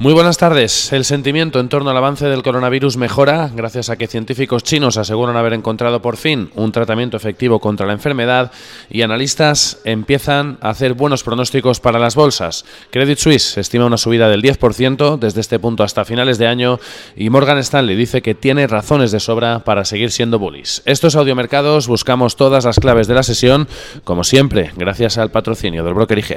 Muy buenas tardes. El sentimiento en torno al avance del coronavirus mejora gracias a que científicos chinos aseguran haber encontrado por fin un tratamiento efectivo contra la enfermedad y analistas empiezan a hacer buenos pronósticos para las bolsas. Credit Suisse estima una subida del 10% desde este punto hasta finales de año y Morgan Stanley dice que tiene razones de sobra para seguir siendo bullies. Estos audiomercados buscamos todas las claves de la sesión, como siempre, gracias al patrocinio del broker IG.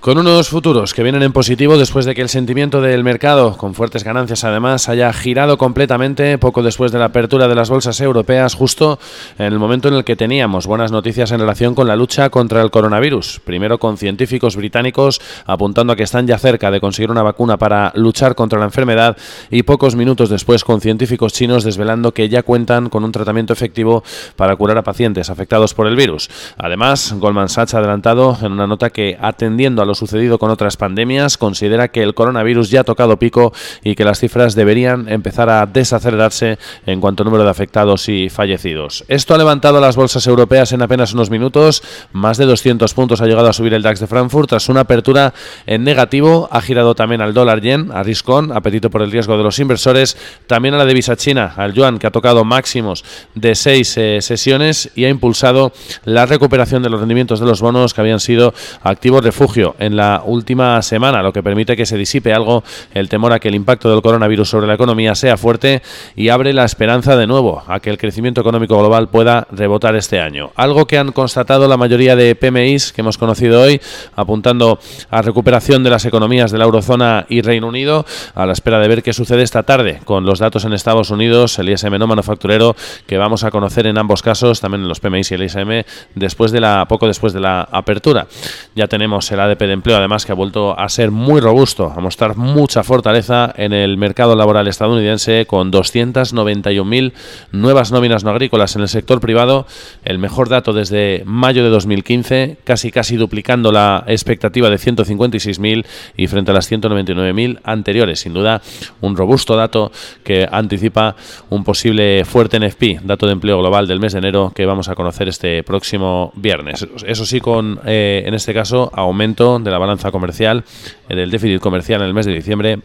Con unos futuros que vienen en positivo después de que el sentimiento del mercado, con fuertes ganancias además, haya girado completamente poco después de la apertura de las bolsas europeas, justo en el momento en el que teníamos buenas noticias en relación con la lucha contra el coronavirus. Primero con científicos británicos apuntando a que están ya cerca de conseguir una vacuna para luchar contra la enfermedad y pocos minutos después con científicos chinos desvelando que ya cuentan con un tratamiento efectivo para curar a pacientes afectados por el virus. Además, Goldman Sachs ha adelantado en una nota que atendiendo a lo sucedido con otras pandemias, considera que el coronavirus ya ha tocado pico y que las cifras deberían empezar a desacelerarse en cuanto al número de afectados y fallecidos. Esto ha levantado las bolsas europeas en apenas unos minutos, más de 200 puntos ha llegado a subir el DAX de Frankfurt tras una apertura en negativo, ha girado también al dólar yen, a riscón, apetito por el riesgo de los inversores, también a la divisa china, al yuan que ha tocado máximos de seis eh, sesiones y ha impulsado la recuperación de los rendimientos de los bonos que habían sido activos refugio en la última semana, lo que permite que se disipe algo el temor a que el impacto del coronavirus sobre la economía sea fuerte y abre la esperanza de nuevo a que el crecimiento económico global pueda rebotar este año. Algo que han constatado la mayoría de PMIs que hemos conocido hoy, apuntando a recuperación de las economías de la eurozona y Reino Unido, a la espera de ver qué sucede esta tarde con los datos en Estados Unidos, el ISM no manufacturero, que vamos a conocer en ambos casos, también en los PMIs y el ISM, después de la, poco después de la apertura. Ya tenemos el ADP de empleo, además que ha vuelto a ser muy robusto, a mostrar mucha fortaleza en el mercado laboral estadounidense, con 291.000 nuevas nóminas no agrícolas en el sector privado, el mejor dato desde mayo de 2015, casi casi duplicando la expectativa de 156.000 y frente a las 199.000 anteriores. Sin duda, un robusto dato que anticipa un posible fuerte NFP, dato de empleo global del mes de enero que vamos a conocer este próximo viernes. Eso sí, con eh, en este caso aumento de la balanza comercial, del déficit comercial en el mes de diciembre,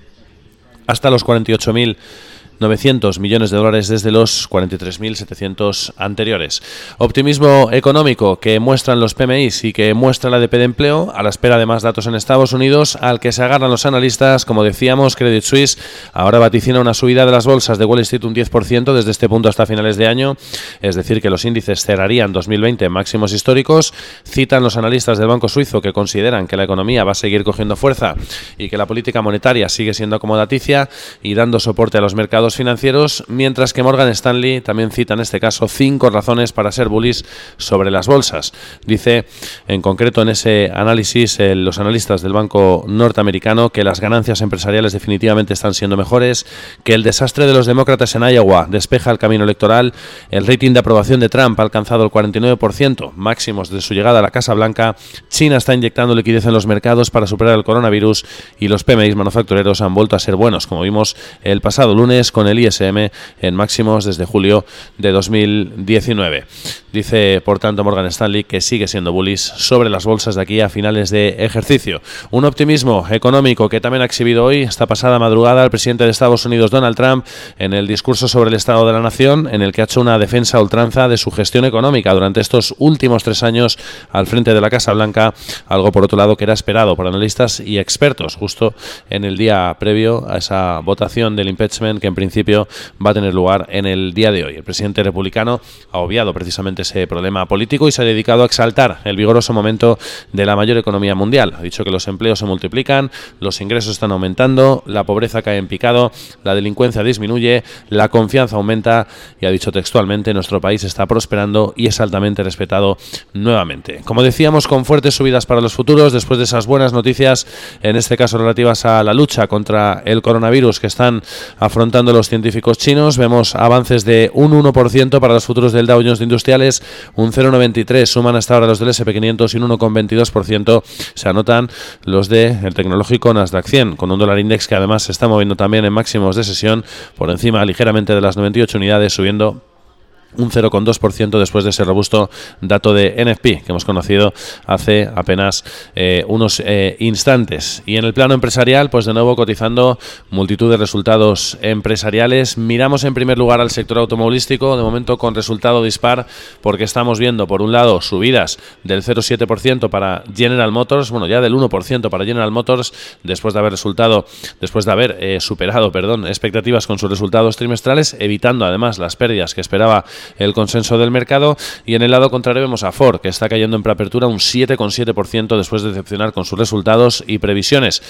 hasta los 48.000 900 millones de dólares desde los 43.700 anteriores. Optimismo económico que muestran los PMIs y que muestra la ADP de empleo a la espera de más datos en Estados Unidos al que se agarran los analistas. Como decíamos, Credit Suisse ahora vaticina una subida de las bolsas de Wall Street un 10% desde este punto hasta finales de año, es decir, que los índices cerrarían 2020 en máximos históricos. Citan los analistas del Banco Suizo que consideran que la economía va a seguir cogiendo fuerza y que la política monetaria sigue siendo acomodaticia y dando soporte a los mercados financieros, mientras que Morgan Stanley también cita en este caso cinco razones para ser bullish sobre las bolsas. Dice en concreto en ese análisis los analistas del Banco Norteamericano que las ganancias empresariales definitivamente están siendo mejores, que el desastre de los demócratas en Iowa despeja el camino electoral, el rating de aprobación de Trump ha alcanzado el 49%, máximos de su llegada a la Casa Blanca, China está inyectando liquidez en los mercados para superar el coronavirus y los PMI manufactureros han vuelto a ser buenos, como vimos el pasado lunes con el ISM en máximos desde julio de 2019. Dice, por tanto, Morgan Stanley que sigue siendo bullish sobre las bolsas de aquí a finales de ejercicio. Un optimismo económico que también ha exhibido hoy, esta pasada madrugada, el presidente de Estados Unidos, Donald Trump, en el discurso sobre el Estado de la Nación, en el que ha hecho una defensa ultranza de su gestión económica durante estos últimos tres años al frente de la Casa Blanca, algo por otro lado que era esperado por analistas y expertos, justo en el día previo a esa votación del impeachment que en principio principio va a tener lugar en el día de hoy. El presidente republicano ha obviado precisamente ese problema político y se ha dedicado a exaltar el vigoroso momento de la mayor economía mundial. Ha dicho que los empleos se multiplican, los ingresos están aumentando, la pobreza cae en picado, la delincuencia disminuye, la confianza aumenta y ha dicho textualmente nuestro país está prosperando y es altamente respetado nuevamente. Como decíamos, con fuertes subidas para los futuros después de esas buenas noticias, en este caso relativas a la lucha contra el coronavirus que están afrontando los científicos chinos, vemos avances de un 1% para los futuros del Dow Jones Industriales, un 0,93 suman hasta ahora los del SP500 y un 1,22% se anotan los del tecnológico Nasdaq 100, con un dólar index que además se está moviendo también en máximos de sesión por encima ligeramente de las 98 unidades, subiendo un 0,2% después de ese robusto dato de NFP que hemos conocido hace apenas eh, unos eh, instantes. Y en el plano empresarial, pues de nuevo cotizando multitud de resultados empresariales. Miramos en primer lugar al sector automovilístico, de momento con resultado dispar, porque estamos viendo por un lado subidas del 0,7% para General Motors, bueno, ya del 1% para General Motors, después de haber resultado, después de haber eh, superado, perdón, expectativas con sus resultados trimestrales, evitando además las pérdidas que esperaba el consenso del mercado. Y en el lado contrario vemos a Ford, que está cayendo en preapertura un 7,7% después de decepcionar con sus resultados y previsiones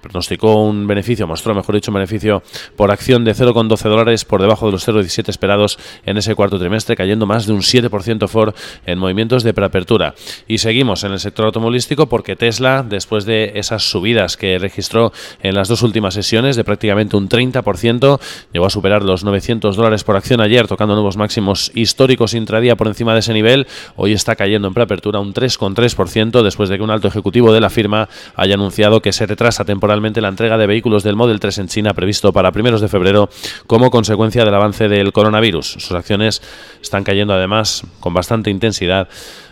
pronosticó un beneficio, mostró, mejor dicho, un beneficio por acción de 0,12 dólares por debajo de los 0,17 esperados en ese cuarto trimestre, cayendo más de un 7% Ford en movimientos de preapertura. Y seguimos en el sector automovilístico porque Tesla, después de esas subidas que registró en las dos últimas sesiones de prácticamente un 30%, llegó a superar los 900 dólares por acción ayer, tocando nuevos máximos históricos intradía por encima de ese nivel. Hoy está cayendo en preapertura un 3,3% después de que un alto ejecutivo de la firma haya anunciado que se retrasa temporalmente temporalmente la entrega de vehículos del Model 3 en China previsto para primeros de febrero como consecuencia del avance del coronavirus. Sus acciones están cayendo además con bastante intensidad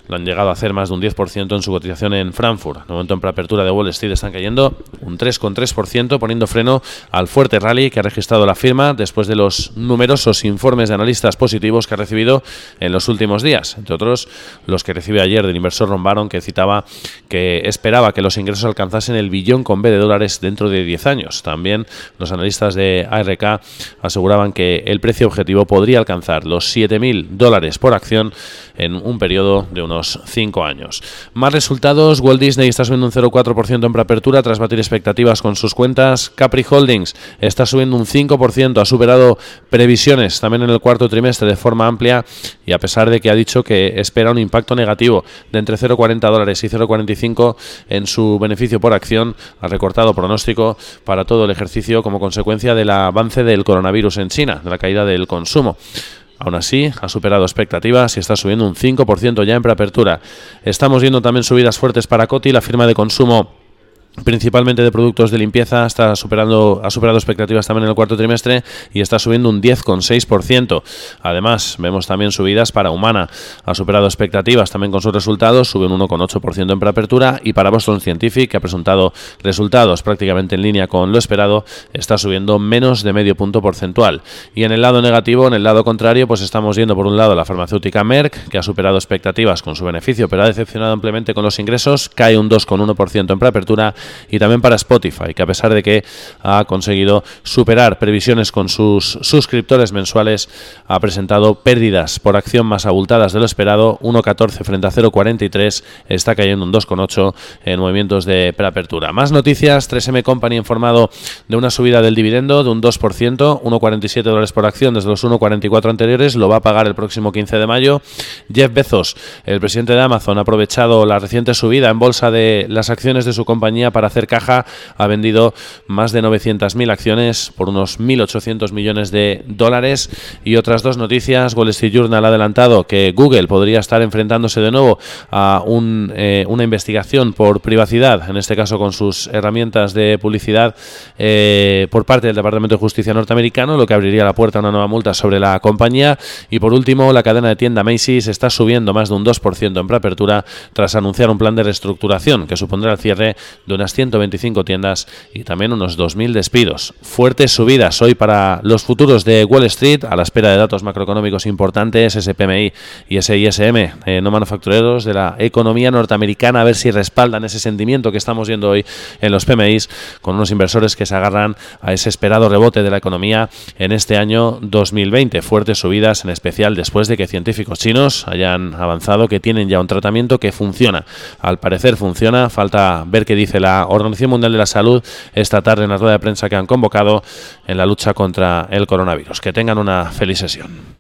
lo han llegado a hacer más de un 10% en su cotización en Frankfurt. De momento en preapertura de Wall Street están cayendo un 3,3%, poniendo freno al fuerte rally que ha registrado la firma después de los numerosos informes de analistas positivos que ha recibido en los últimos días. Entre otros, los que recibe ayer del inversor Ron que citaba que esperaba que los ingresos alcanzasen el billón con B de dólares dentro de 10 años. También los analistas de ARK aseguraban que el precio objetivo podría alcanzar los 7.000 dólares por acción en un periodo de unos 5 años. Más resultados, Walt Disney está subiendo un 0,4% en preapertura tras batir expectativas con sus cuentas. Capri Holdings está subiendo un 5%, ha superado previsiones también en el cuarto trimestre de forma amplia y a pesar de que ha dicho que espera un impacto negativo de entre 0,40 dólares y 0,45 en su beneficio por acción, ha recortado pronóstico para todo el ejercicio como consecuencia del avance del coronavirus en China, de la caída del consumo. Aún así, ha superado expectativas y está subiendo un 5% ya en preapertura. Estamos viendo también subidas fuertes para Coti, la firma de consumo principalmente de productos de limpieza, está superando, ha superado expectativas también en el cuarto trimestre y está subiendo un 10,6%. Además, vemos también subidas para Humana, ha superado expectativas también con sus resultados, sube un 1,8% en preapertura y para Boston Scientific, que ha presentado resultados prácticamente en línea con lo esperado, está subiendo menos de medio punto porcentual. Y en el lado negativo, en el lado contrario, pues estamos viendo por un lado la farmacéutica Merck, que ha superado expectativas con su beneficio, pero ha decepcionado ampliamente con los ingresos, cae un 2,1% en preapertura y también para Spotify, que a pesar de que ha conseguido superar previsiones con sus suscriptores mensuales, ha presentado pérdidas por acción más abultadas de lo esperado, 1,14 frente a 0,43, está cayendo un 2,8 en movimientos de preapertura. Más noticias, 3M Company informado de una subida del dividendo de un 2%, 1,47 dólares por acción desde los 1,44 anteriores, lo va a pagar el próximo 15 de mayo. Jeff Bezos, el presidente de Amazon, ha aprovechado la reciente subida en bolsa de las acciones de su compañía para hacer caja, ha vendido más de 900.000 acciones por unos 1.800 millones de dólares. Y otras dos noticias, Wall Street Journal ha adelantado que Google podría estar enfrentándose de nuevo a eh, una investigación por privacidad, en este caso con sus herramientas de publicidad eh, por parte del Departamento de Justicia norteamericano, lo que abriría la puerta a una nueva multa sobre la compañía. Y por último, la cadena de tienda Macy's está subiendo más de un 2% en preapertura tras anunciar un plan de reestructuración que supondrá el cierre de unas 125 tiendas y también unos 2.000 despidos. Fuertes subidas hoy para los futuros de Wall Street a la espera de datos macroeconómicos importantes, SPMI y ese ISM eh, no manufactureros de la economía norteamericana, a ver si respaldan ese sentimiento que estamos viendo hoy en los PMIs con unos inversores que se agarran a ese esperado rebote de la economía en este año 2020. Fuertes subidas, en especial después de que científicos chinos hayan avanzado que tienen ya un tratamiento que funciona. Al parecer funciona, falta ver qué dice la Organización Mundial de la Salud esta tarde en la rueda de prensa que han convocado en la lucha contra el coronavirus. Que tengan una feliz sesión.